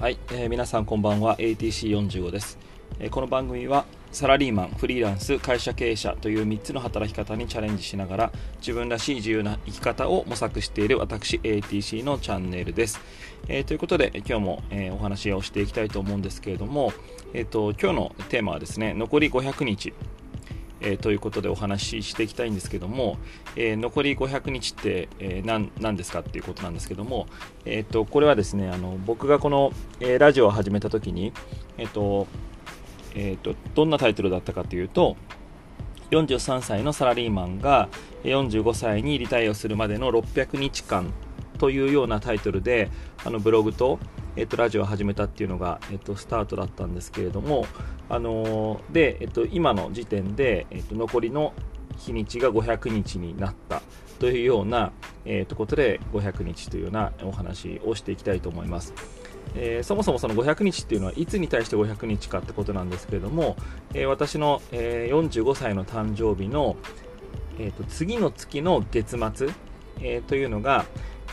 はい、えー、皆さんこんばんは ATC45 です、えー、この番組はサラリーマンフリーランス会社経営者という3つの働き方にチャレンジしながら自分らしい自由な生き方を模索している私 ATC のチャンネルです、えー、ということで今日も、えお話をしていきたいと思うんですけれども、えーと、今日のテーマはですね残り500日。えー、ということでお話ししていきたいんですけども、えー、残り500日って、えー、何ですかっていうことなんですけども、えーと、これはですねあの僕がこの、えー、ラジオを始めた時に、えーとえーと、どんなタイトルだったかというと43歳のサラリーマンが45歳にリタイアするまでの600日間というようなタイトルであのブログと,、えっと、ラジオを始めたっていうのが、えっと、スタートだったんですけれども、あのー、で、えっと、今の時点で、えっと、残りの日にちが500日になったというような、えー、とことで500日というようなお話をしていきたいと思います。えー、そもそもその500日っていうのはいつに対して500日かってことなんですけれども、えー、私の、えー、45歳の誕生日の、えーと、次の月の月末、えー、というのが、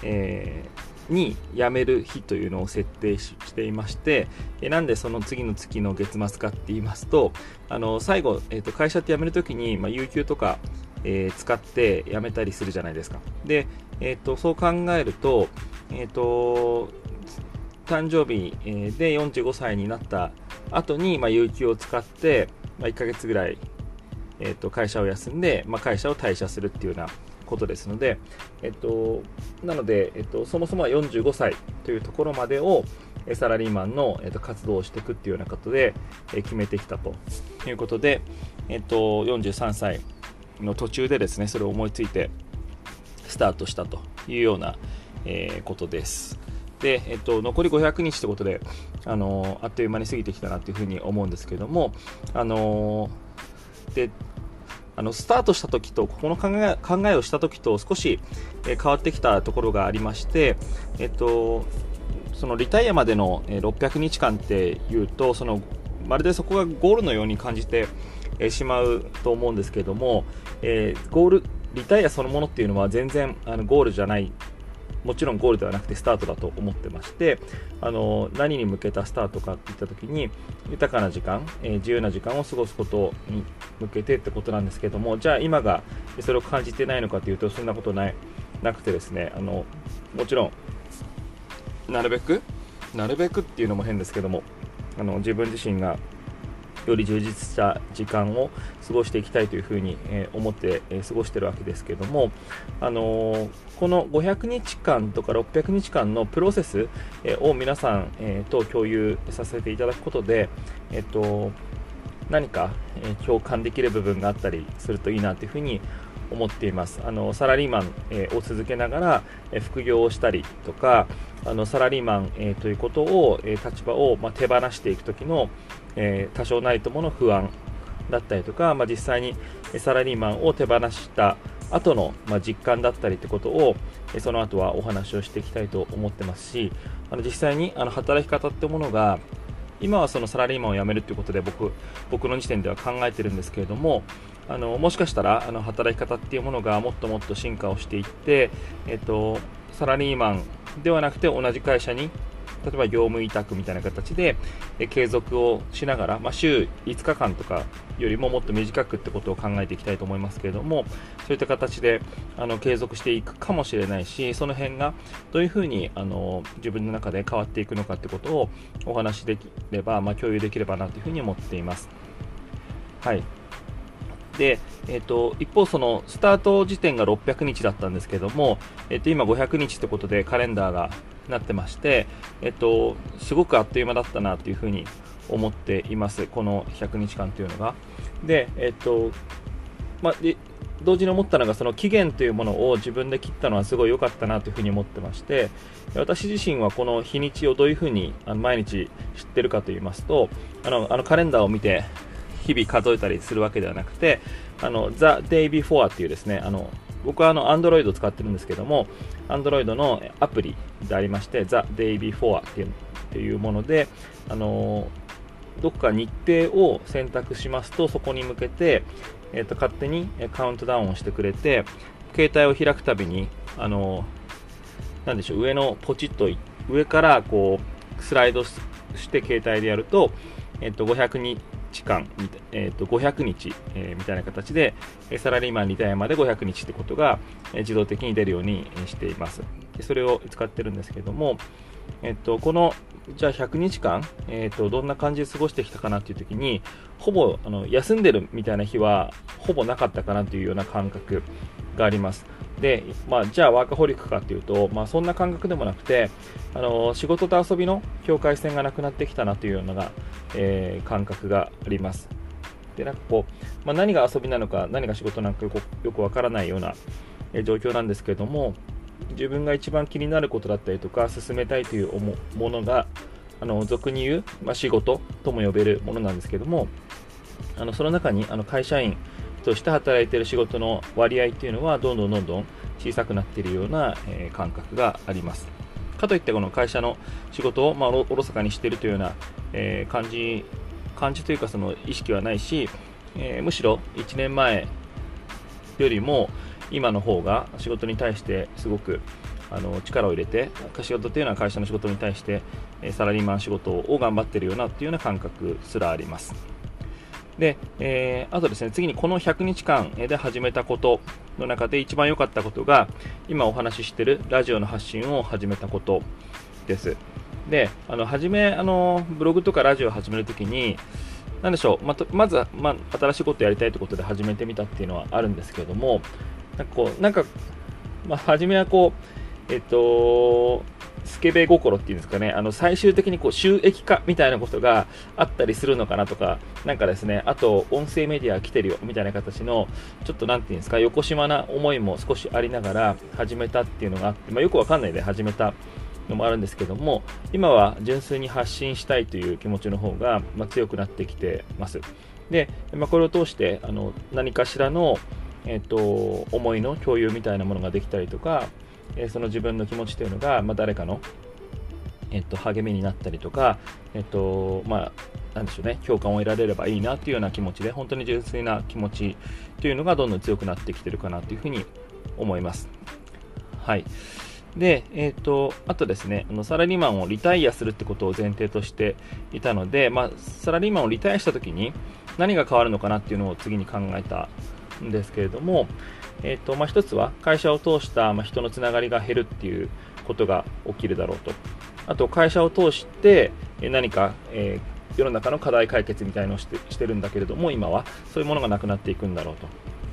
えー、に辞める日というのを設定していまして、えなんでその次の月の月末かって言いますと、あの最後、えーと、会社って辞めるときに、まあ、有給とか、えー、使って辞めたりするじゃないですか。で、えーと、そう考えると、えーと、誕生日で45歳になった後に、まあ、有給を使って、まあ、1ヶ月ぐらい、えー、と会社を休んで、まあ、会社を退社するっていうようなことですので、えっと、なので、えっと、そもそもは45歳というところまでをサラリーマンの、えっと、活動をしていくっていうようなことで、え決めてきたということで、えっと、43歳の途中でですねそれを思いついてスタートしたというような、えー、ことです。で、えっと、残り500日ということで、あの、あっという間に過ぎてきたなというふうに思うんですけども、あの、であのスタートした時とここの考え考えをした時と少し、え変わってきたところがありまして、えっと、そのリタイアまでのえ600日間っていうとそのまるでそこがゴールのように感じてえしまうと思うんですけれども、えー、ゴールリタイアそのものっていうのは全然あのゴールじゃないもちろんゴールではなくてスタートだと思ってましてあの何に向けたスタートかっていった時に豊かな時間、えー、自由な時間を過ごすことに向けてってことなんですけどもじゃあ今がそれを感じてないのかというとそんなことないなくてですねあのもちろんなるべくなるべくっていうのも変ですけどもあの自分自身がより充実した時間を過ごしていきたいというふうに、え思って、え過ごしてるわけですけども、あのこの500日間とか600日間のプロセス、えを皆さん、えと共有させていただくことで、えっと、何か、え共感できる部分があったりするといいなというふうに思っています。あのサラリーマン、えー、を続けながら、えー、副業をしたりとかあのサラリーマン、えー、ということを、え立場を、まあ、手放していく時の、え多少ないともの不安だったりとか、まあ、実際にサラリーマンを手放した後の、まあ、実感だったりってことをその後はお話をしていきたいと思ってますしあの実際にあの働き方ってものが今はそのサラリーマンを辞めるということで僕僕の時点では考えてるんですけれどもあのもしかしたらあの働き方っていうものがもっともっと進化をしていって、えっと、サラリーマンではなくて同じ会社に例えば業務委託みたいな形で、継続をしながら、まあ、週5日間とかよりももっと短くってことを考えていきたいと思いますけれどもそういった形であの継続していくかもしれないしその辺がどういうふうにあの自分の中で変わっていくのかってことをお話しできれば、まあ、共有できればなというふうに思っています。はいで、えーと、一方、そのスタート時点が600日だったんですけども、えーと、今500日ということでカレンダーがなってまして、えーと、すごくあっという間だったなというふうに思っています、この100日間というのが。で、えっ、とまあ、で同時に思ったのがその期限というものを自分で切ったのはすごい良かったなというふに思ってまして私自身はこの日にちをどういうふうに毎日知ってるかと言いますとあのあのカレンダーを見て日々数えたりするわけではなくて、あの、The Day Before っていうですね、あの、僕はあの、Android を使ってるんですけども、Android のアプリでありまして、The Day Before っていうっていうもので、あの、どこか日程を選択しますと、そこに向けて、えっ、と、勝手にカウントダウンをしてくれて、携帯を開くたびに、あの、なんでしょう、上のポチッと、上からこう、スライドして携帯でやると、えっと、500日間、えっと、500日、えー、みたいな形で、サラリーマンリタイアまで500日ってことが、え自動的に出るようにしています。でそれを使ってるんですけども、えっと、このじゃあ100日間、えーと、どんな感じで過ごしてきたかなっていう時にほぼあの休んでるみたいな日はほぼなかったかなというような感覚がありますで、まあ、じゃあワーカホリックかっていうと、まあ、そんな感覚でもなくてあの仕事と遊びの境界線がなくなってきたなというような、えー、感覚があります。でなんかこう、まあ、何が遊びなのか何が仕事なのかよくわからないような、え状況なんですけれども自分が一番気になることだったりとか進めたいというものがあの俗に言う、まあ、仕事とも呼べるものなんですけどもあのその中にあの会社員として働いている仕事の割合っていうのはどんどんどんどん小さくなっているような、えー、感覚があります。かといってこの会社の仕事を、まあ、おろそかにしているというような、えー、感じ感じというかその意識はないし、えー、むしろ1年前よりも今の方が仕事に対してすごくあの力を入れて仕事というのは会社の仕事に対してサラリーマン仕事を頑張っているようなというような感覚すらあります。で、えー、あとですね次にこの100日間で始めたことの中で一番良かったことが今お話ししているラジオの発信を始めたことです。であの初めあのブログとかラジオを始めるときに何でしょうままず、まあ、新しいことをやりたいということで始めてみたっていうのはあるんですけれどもなんかこう、なんか、まあ、初めはこう、えっと、スケベ心っていうんですかね、あの、最終的にこう、収益化みたいなことがあったりするのかなとか、なんかですね、あと、音声メディア来てるよ、みたいな形の、ちょっとなんていうんですか、横島な思いも少しありながら始めたっていうのがあって、まあ、よくわかんないで始めたのもあるんですけども、今は純粋に発信したいという気持ちの方が、まあ、強くなってきてます。で、まあ、これを通して、あの、何かしらの、えっと、思いの共有みたいなものができたりとか、えその自分の気持ちというのが、まあ、誰かの、えっと、励みになったりとか、えっと、まあ、なんでしょうね、共感を得られればいいなというような気持ちで、本当に純粋な気持ちというのがどんどん強くなってきてるかなというふうに思います。はい。で、えっ、ー、と、あとですね、あのサラリーマンをリタイアするってことを前提としていたので、まあ、サラリーマンをリタイアしたときに何が変わるのかなっていうのを次に考えたんですけれども、えーとまあ、一つは会社を通した、ま、人のつながりが減るっていうことが起きるだろうと。あと会社を通して何か、えー、世の中の課題解決みたいのをしてしてるんだけれども今はそういうものがなくなっていくんだろう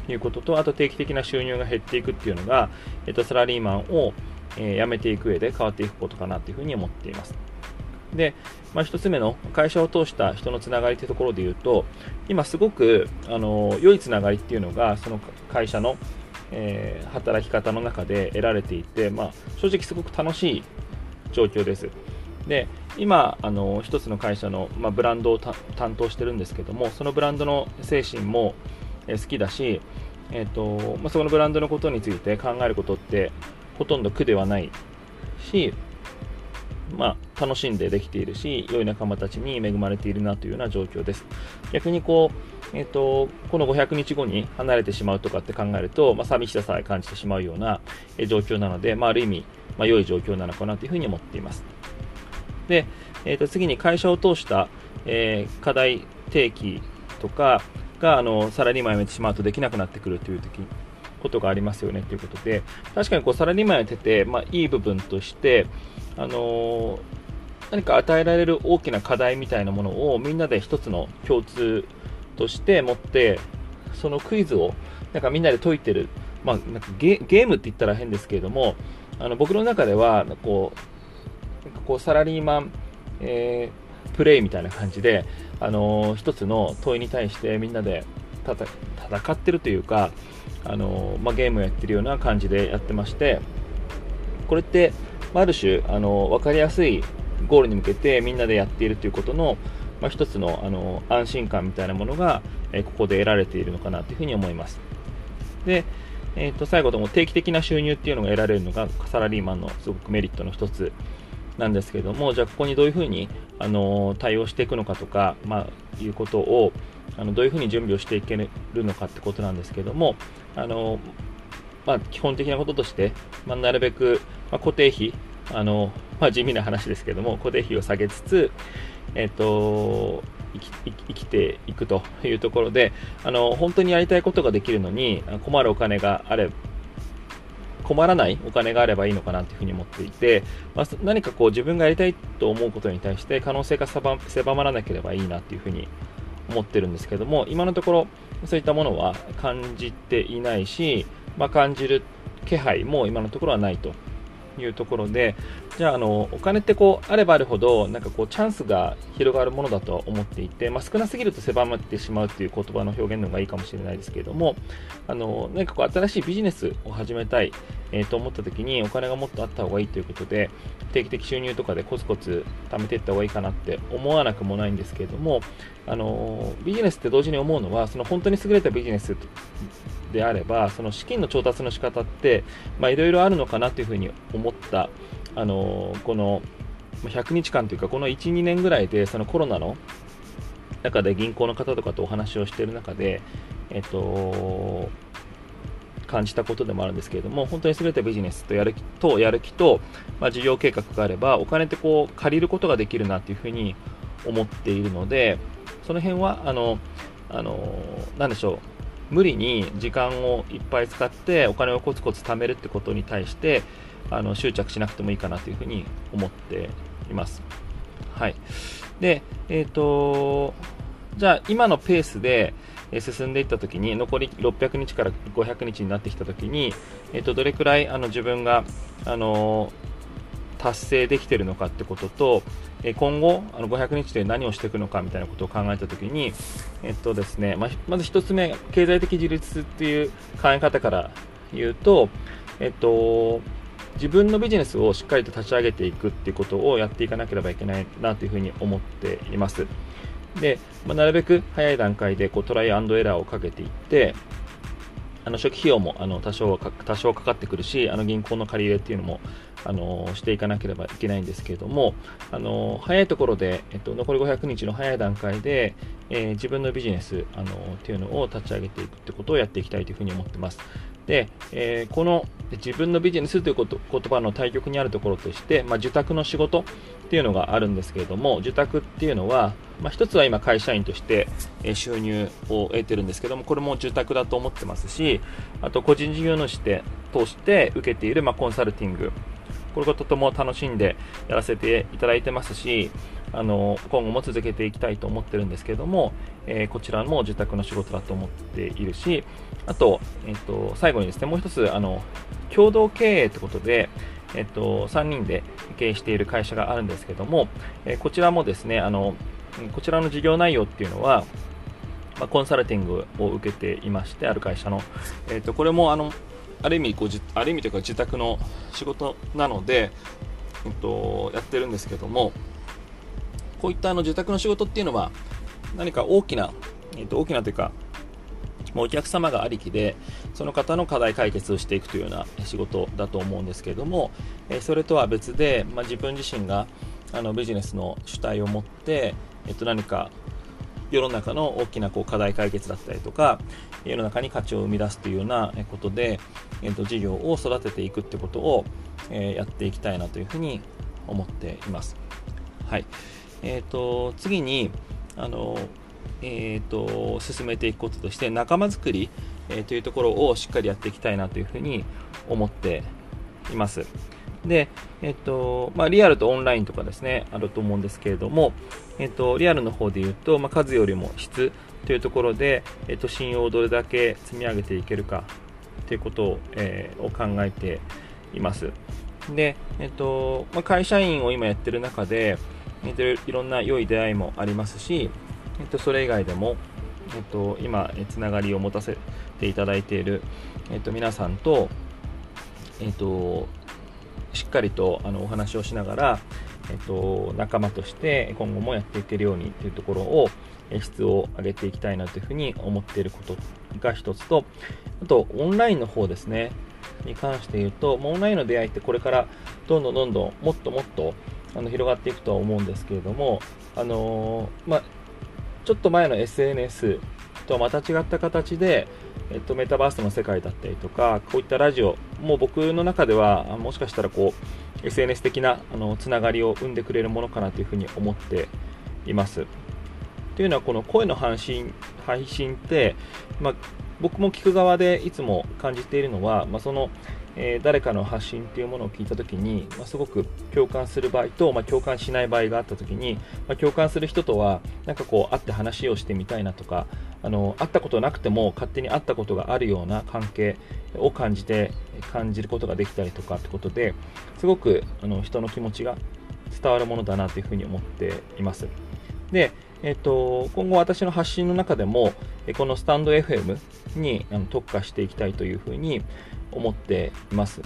ということとあと定期的な収入が減っていくっていうのが、えーと、サラリーマンを、えー、辞めていく上で変わっていくことかなというふうに思っています。で、まあ、1つ目の会社を通した人のつながりというところで言うと、今すごく、あの、良いつながりっていうのが、その会社の、えー、働き方の中で得られていて、まあ、正直すごく楽しい状況です。で、今、あの、一つの会社の、まあ、ブランドを担当してるんですけども、そのブランドの精神も、え、好きだし、え、ー、と、まあ、そのブランドのことについて考えることってほとんど苦ではないし、まあ、楽しんでできているし、良い仲間たちに恵まれているなというような状況です。逆にこう、えっ、ー、と、この500日後に離れてしまうとかって考えると、まあ、寂しささえ感じてしまうような状況なので、まあ、ある意味、まあ、良い状況なのかなというふうに思っています。で、えっ、ー、と、次に会社を通した、えー、課題提起とかが、あの、サラリーマン辞めてしまうとできなくなってくるという時ことがありますよねということで、確かにこうサラリーマンやってて、まあ、いい部分として、あの、何か与えられる大きな課題みたいなものをみんなで一つの共通として持って、そのクイズをなんかみんなで解いてる、まあ、なんかゲームって言ったら変ですけれども、あの僕の中ではこうなんかこうサラリーマン、えー、プレイみたいな感じで、あのー、一つの問いに対してみんなで戦ってるというか、あのまあ、ゲームをやってるような感じでやってまして、これって、ある種、あの分かりやすいゴールに向けてみんなでやっているということの、まあ、一つのあの安心感みたいなものが、えここで得られているのかなというふうに思います。で、えー、と最後とも定期的な収入っていうのが得られるのがサラリーマンのすごくメリットの一つなんですけれども、じゃあここにどういうふうに、あの対応していくのかとか、まあ、いうことをあのどういうふうに準備をしていけるのかってことなんですけども、あのまあ、基本的なこととして、まあ、なるべく、まあ、固定費あの、まあ、地味な話ですけども、固定費を下げつつ、えっ、と、生きていくというところであの本当にやりたいことができるのに困るお金があれ困らないお金があればいいのかなというふうに思っていて、まあ、何かこう自分がやりたいと思うことに対して可能性が狭まらなければいいなというふうに思ってるんですけども今のところそういったものは感じていないし、まあ、感じる気配も今のところはないと。いうところで、じゃあ、あの、お金ってこう、あればあるほど、なんかこう、チャンスが広がるものだとは思っていて、まあ、少なすぎると狭まってしまうっていう言葉の表現の方がいいかもしれないですけれども、あの、何かこう、新しいビジネスを始めたい、えー、と思った時に、お金がもっとあった方がいいということで、定期的収入とかでコツコツ貯めていった方がいいかなって思わなくもないんですけれども、あの、ビジネスって同時に思うのは、その本当に優れたビジネスであれば、その資金の調達の仕方って、いろいろあるのかなというふうに思った、あのこの100日間というか、この1、2年ぐらいで、そのコロナの中で銀行の方とかとお話をしている中で、えっと、感じたことでもあるんですけれども、本当に優れたビジネスとやる気と、やる気と、まあ、事業計画があれば、お金ってこう、借りることができるなというふうに思っているので、その辺は、あの、あの、なんでしょう、無理に時間をいっぱい使ってお金をコツコツ貯めるってことに対してあの執着しなくてもいいかなというふうに思っています。はい。で、えっ、ー、と、じゃあ今のペースで進んでいったときに、残り600日から500日になってきたときに、えっ、ー、と、どれくらいあの自分が、あの達成できてるのかってことと、え今後、あの500日で何をしていくのかみたいなことを考えたときに、えっとですね、ままず1つ目、経済的自立っていう考え方から言うと、えっと、自分のビジネスをしっかりと立ち上げていくっていうことをやっていかなければいけないなというふうに思っています。で、まあ、なるべく早い段階でこうトライアンドエラーをかけていって、あの初期費用もあの多少多少かかってくるし、あの銀行の借り入れっていうのもあのしていかなければいけないんですけれども、あの早いところで、えっと、残り500日の早い段階で、えー、自分のビジネスあのっていうのを立ち上げていくってことをやっていきたいというふうに思ってます。で、えー、この自分のビジネスということ言葉の対極にあるところとして、まあ、受託の仕事っていうのがあるんですけれども、受託っていうのは、まあ、一つは今会社員として収入を得てるんですけども、これも受託だと思ってますし、あと個人事業主で通して受けている、まあ、コンサルティング、これがとても楽しんでやらせていただいてますし、あの今後も続けていきたいと思ってるんですけども、えー、こちらも受託の仕事だと思っているし、あと、えっ、ー、と、最後にですね、もう一つ、あの、共同経営ということで、えっ、ー、と、3人で経営している会社があるんですけども、えこちらもですね、あの、こちらの事業内容っていうのは、まあ、コンサルティングを受けていまして、ある会社の。えっ、と、これも、あの、ある意味こう、ある意味というか自宅の仕事なので、えっと、やってるんですけども、こういったあの自宅の仕事っていうのは、何か大きな、えっと、大きなというか、もうお客様がありきで、その方の課題解決をしていくというような仕事だと思うんですけれども、えそれとは別で、まあ、自分自身があのビジネスの主体を持って、えっと、何か世の中の大きなこう課題解決だったりとか、世の中に価値を生み出すというようなことで、えっと、事業を育てていくってことを、えやっていきたいなというふうに思っています。はい。え、ー、と、次に、あの、えーと、進めていくこととして仲間づくり、えー、というところをしっかりやっていきたいなというふうに思っています。で、えっ、ー、とまあ、リアルとオンラインとかですねあると思うんですけれども、えっ、ー、とリアルの方で言うと、まあ、数よりも質というところで、えっと信用をどれだけ積み上げていけるかということを,、えー、を考えています。で、えっとまあ、会社員を今やってる中で、いろんな良い出会いもありますし、えっと、それ以外でも、えっと、今、つながりを持たせていただいている、えっと、皆さんと、えっと、しっかりとあのお話をしながら、えっと、仲間として今後もやっていけるようにというところを、質を上げていきたいなというふうに思っていることが一つと、あと、オンラインの方ですね、に関して言うと、オンラインの出会いってこれからどんどんどんどんもっともっとあの広がっていくとは思うんですけれども、あのー、ま、ちょっと前の SNS とはまた違った形で、えっと、メタバースの世界だったりとか、こういったラジオ、もう僕の中では、もしかしたらこう、SNS 的なあのつながりを生んでくれるものかなというふうに思っています。というのはこの声の配信配信って、ま、僕も聞く側でいつも感じているのは、ま、その、えー、誰かの発信っていうものを聞いた時に、まあ、すごく共感する場合と、まあ、共感しない場合があった時に、ま共感する人とはなんかこう会って話をしてみたいなとかあの会ったことなくても勝手に会ったことがあるような関係を感じて感じることができたりとかってことですごくあの人の気持ちが伝わるものだなというふうに思っています。でえっと、今後私の発信の中でも、このスタンド FM に特化していきたいというふうに思っています。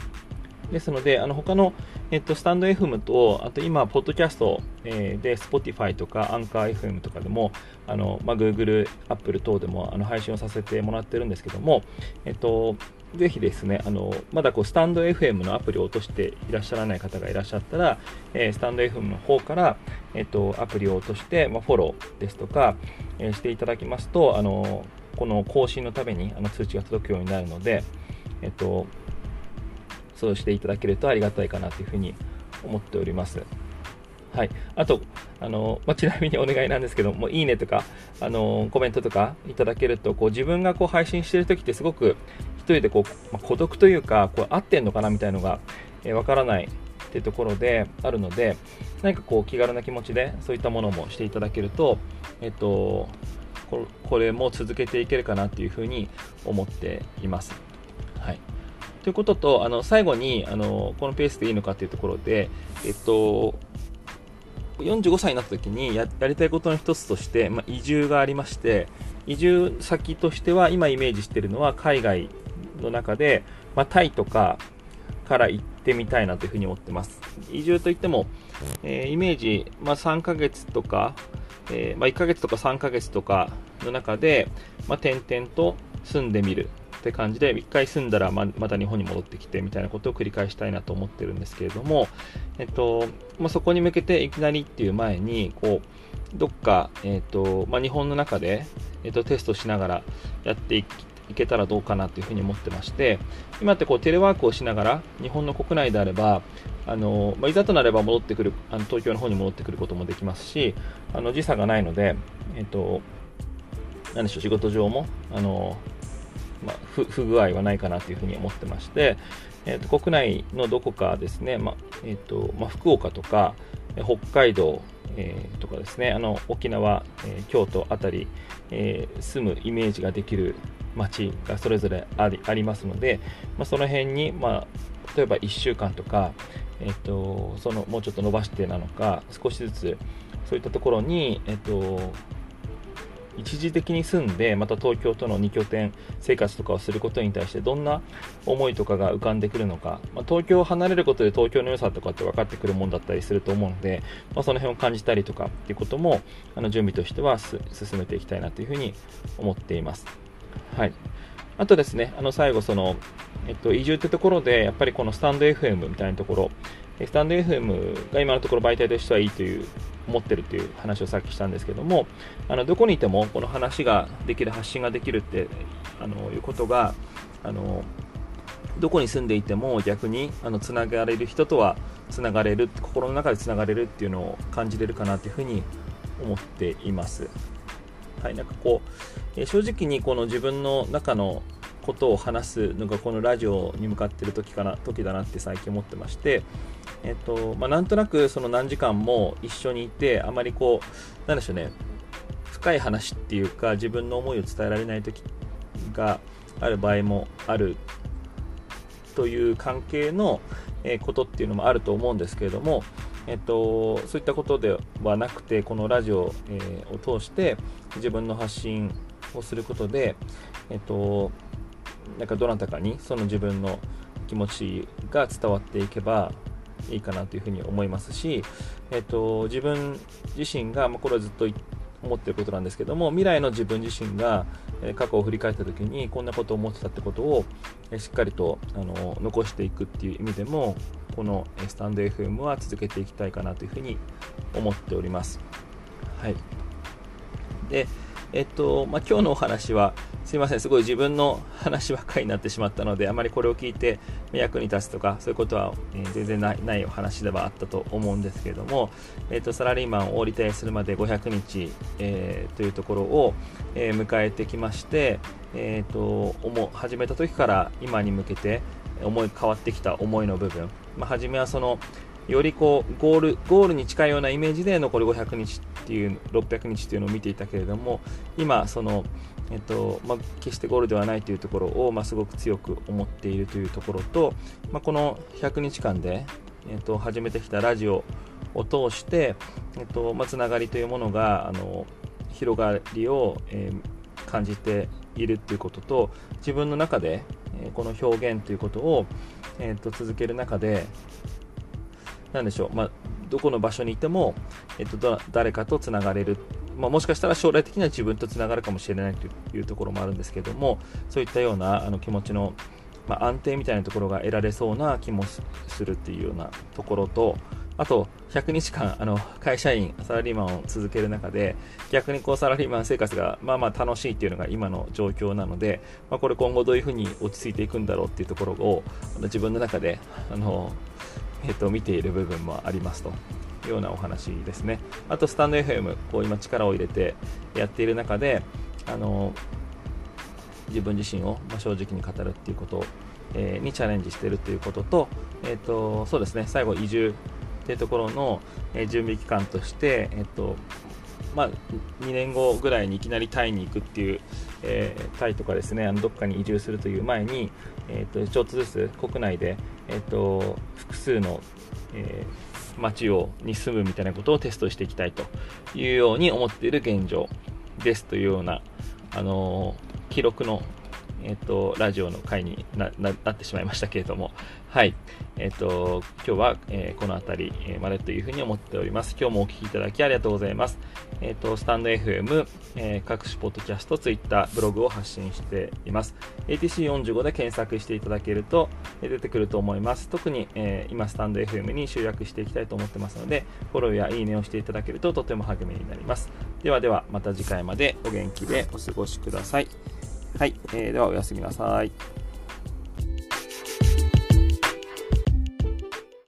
ですので、あの他の、えっと、スタンド FM と、あと今、ポッドキャスト、えー、で Spotify とか AnchorFM とかでも、あのまあ、Google、Apple 等でもあの配信をさせてもらってるんですけども、えっと、ぜひですね、あのまだこうスタンド FM のアプリを落としていらっしゃらない方がいらっしゃったら、えー、スタンド FM の方から、えっと、アプリを落として、まあ、フォローですとか、えー、していただきますと、あのこの更新のためにあの通知が届くようになるので、えっと、そうしていただけるとありがたいかなというふうに思っております。はい、あと、あのまあ、ちなみにお願いなんですけども、いいねとか、あのコメントとかいただけると、こう自分がこう配信してるときってすごく人でこう、まあ、孤独というか、こう合ってんのかなみたいなのが、えー、からないっていうところであるので、何かこう気軽な気持ちでそういったものもしていただけると、えっと、これも続けていけるかなっていうふうに思っています。はい。ということと、あの最後にあのこのペースでいいのかというところで、えっと、45歳になった時にやりたいことの一つとして、まあ、移住がありまして移住先としては今イメージしているのは海外の中で、まあ、タイとかから行ってみたいなというふうに思ってます。移住といっても、えー、イメージ、まあ、3ヶ月とか、えー、まあ、1ヶ月とか3ヶ月とかの中で、ま点々と住んでみるって感じで、1回住んだらまた日本に戻ってきてみたいなことを繰り返したいなと思ってるんですけれども、えっとまあ、そこに向けていきなりっていう前に、こう、どっか、えっとまあ、日本の中で、えっと、テストしながらやっていいけたらどうかなというふうに思ってまして、今ってこうテレワークをしながら、日本の国内であれば、あのまあ、いざとなれば戻ってくるあの東京の方に戻ってくることもできますし、あの時差がないので、えっと、何でしょう、仕事上も、あのまあ、不不具合はないかなというふうに思ってまして、えーと、国内のどこかですね、まあえーとまあ、福岡とか北海道、えー、とかですねあの沖縄、えー、京都あたり、えー、住むイメージができる街がそれぞれありありますので、まあ、その辺に、まあ、例えば1週間とか、えーと、そのもうちょっと伸ばしてなのか少しずつそういったところに、えーと一時的に住んでまた東京との2拠点生活とかをすることに対してどんな思いとかが浮かんでくるのか、まあ、東京を離れることで東京の良さとかって分かってくるもんだったりすると思うので、まあ、その辺を感じたりとかっていうこともあの準備としては進めていきたいなというふうに思っています。はいあとですね、あの最後その、えっと、移住ってところで、やっぱりこのスタンド FM みたいなところ、スタンド FM が今のところ媒体としてはいいという思ってるっていう話をさっきしたんですけどもあのどこにいてもこの話ができる発信ができるってあのいうことがあのどこに住んでいても逆にあのつながれる人とはつながれる心の中でつながれるっていうのを感じれるかなというふうに思っています。はい、なんかこう、え正直にこの自分の中のことを話すのがこのラジオに向かってる時かな時だなって最近思ってまして、えっとまあ、なんとなくその何時間も一緒にいてあまりこうなんでしょうね深い話っていうか自分の思いを伝えられない時がある場合もあるという関係のことっていうのもあると思うんですけれども、えっと、そういったことではなくてこのラジオ、えー、を通して自分の発信をすることで、えっと、なんかどなたかにその自分の気持ちが伝わっていけばいいかなというふうに思いますし、えっと、自分自身が、まあ、これはずっと思っていることなんですけども未来の自分自身が過去を振り返った時にこんなことを思ってたってことをしっかりとあの残していくっていう意味でもこのスタンド FM は続けていきたいかなというふうに思っております。はい、でえっと、まあ、今日のお話は、すいません、すごい自分の話ばっかりになってしまったので、あまりこれを聞いて役に立つとか、そういうことは、えー、全然ないないお話ではあったと思うんですけれども、えっと、サラリーマンをリタイアするまで500日、えー、というところを、えー、迎えてきまして、えっと、始めた時から今に向けて、思い変わってきた思いの部分、まあ、初めはその、よりこうゴールゴールに近いようなイメージで残り500日っていう600日っていうのを見ていたけれども今その、えっとまあ、決してゴールではないというところを、まあ、すごく強く思っているというところと、まあ、この100日間で、えっと、始めてきたラジオを通して、えっとまあ、つながりというものがあの広がりを、えー、感じているということと自分の中で、この表現ということを、えー、と続ける中でなんでしょう、まあ、どこの場所にいても、えっと、誰かとつながれる、まあ、もしかしたら将来的には自分とつながるかもしれないというところもあるんですけどもそういったようなあの気持ちの、まあ、安定みたいなところが得られそうな気もするっていうようなところとあと100日間あの会社員サラリーマンを続ける中で逆にこうサラリーマン生活がまあまあ楽しいっていうのが今の状況なので、まあ、これ今後どういうふうに落ち着いていくんだろうっていうところを自分の中であのえっと、見ている部分もありますというようなお話ですね。あと、スタンド FM、こう今力を入れてやっている中で、あの自分自身を正直に語るっていうこと、えー、にチャレンジしてるということと、えっと、そうですね、最後、移住っていうところの、え、準備期間として、えっと、まあ、2年後ぐらいにいきなりタイに行くっていう、えー、タイとかですねあのどっかに移住するという前に、えーと、ちょっとずつ国内で、えーと、複数の、えー、町をに住むみたいなことをテストしていきたいというように思っている現状ですというような、あのー、記録のえっ、と、ラジオの回になってしまいましたけれども、はい。えっ、と、今日は、えー、この辺りまでというふうに思っております。今日もお聴きいただきありがとうございます。えっ、と、スタンド FM、えー、各種ポッドキャスト、ツイッター、ブログを発信しています。ATC45 で検索していただけると、え出てくると思います。特に、え今、スタンド FM に集約していきたいと思ってますので、フォローやいいねをしていただけるととても励みになります。ではでは、また次回までお元気でお過ごしください。はい、えー、ではおやすみなさい。